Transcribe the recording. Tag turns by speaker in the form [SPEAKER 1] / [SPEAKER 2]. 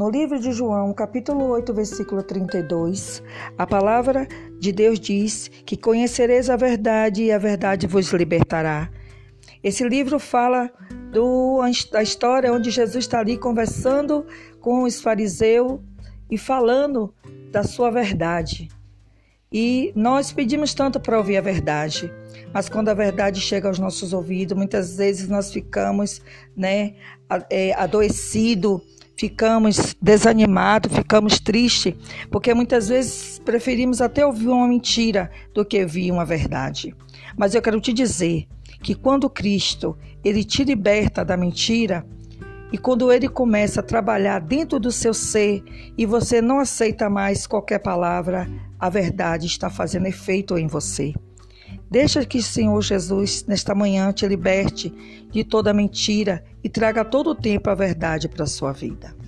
[SPEAKER 1] No livro de João, capítulo 8, versículo 32, a palavra de Deus diz que conhecereis a verdade e a verdade vos libertará. Esse livro fala do, da história onde Jesus está ali conversando com os fariseus e falando da sua verdade. E nós pedimos tanto para ouvir a verdade, mas quando a verdade chega aos nossos ouvidos, muitas vezes nós ficamos né, é, adoecidos, ficamos desanimados, ficamos tristes, porque muitas vezes preferimos até ouvir uma mentira do que ouvir uma verdade. Mas eu quero te dizer que quando Cristo ele te liberta da mentira, e quando ele começa a trabalhar dentro do seu ser e você não aceita mais qualquer palavra, a verdade está fazendo efeito em você. Deixa que o Senhor Jesus, nesta manhã, te liberte de toda mentira e traga todo o tempo a verdade para a sua vida.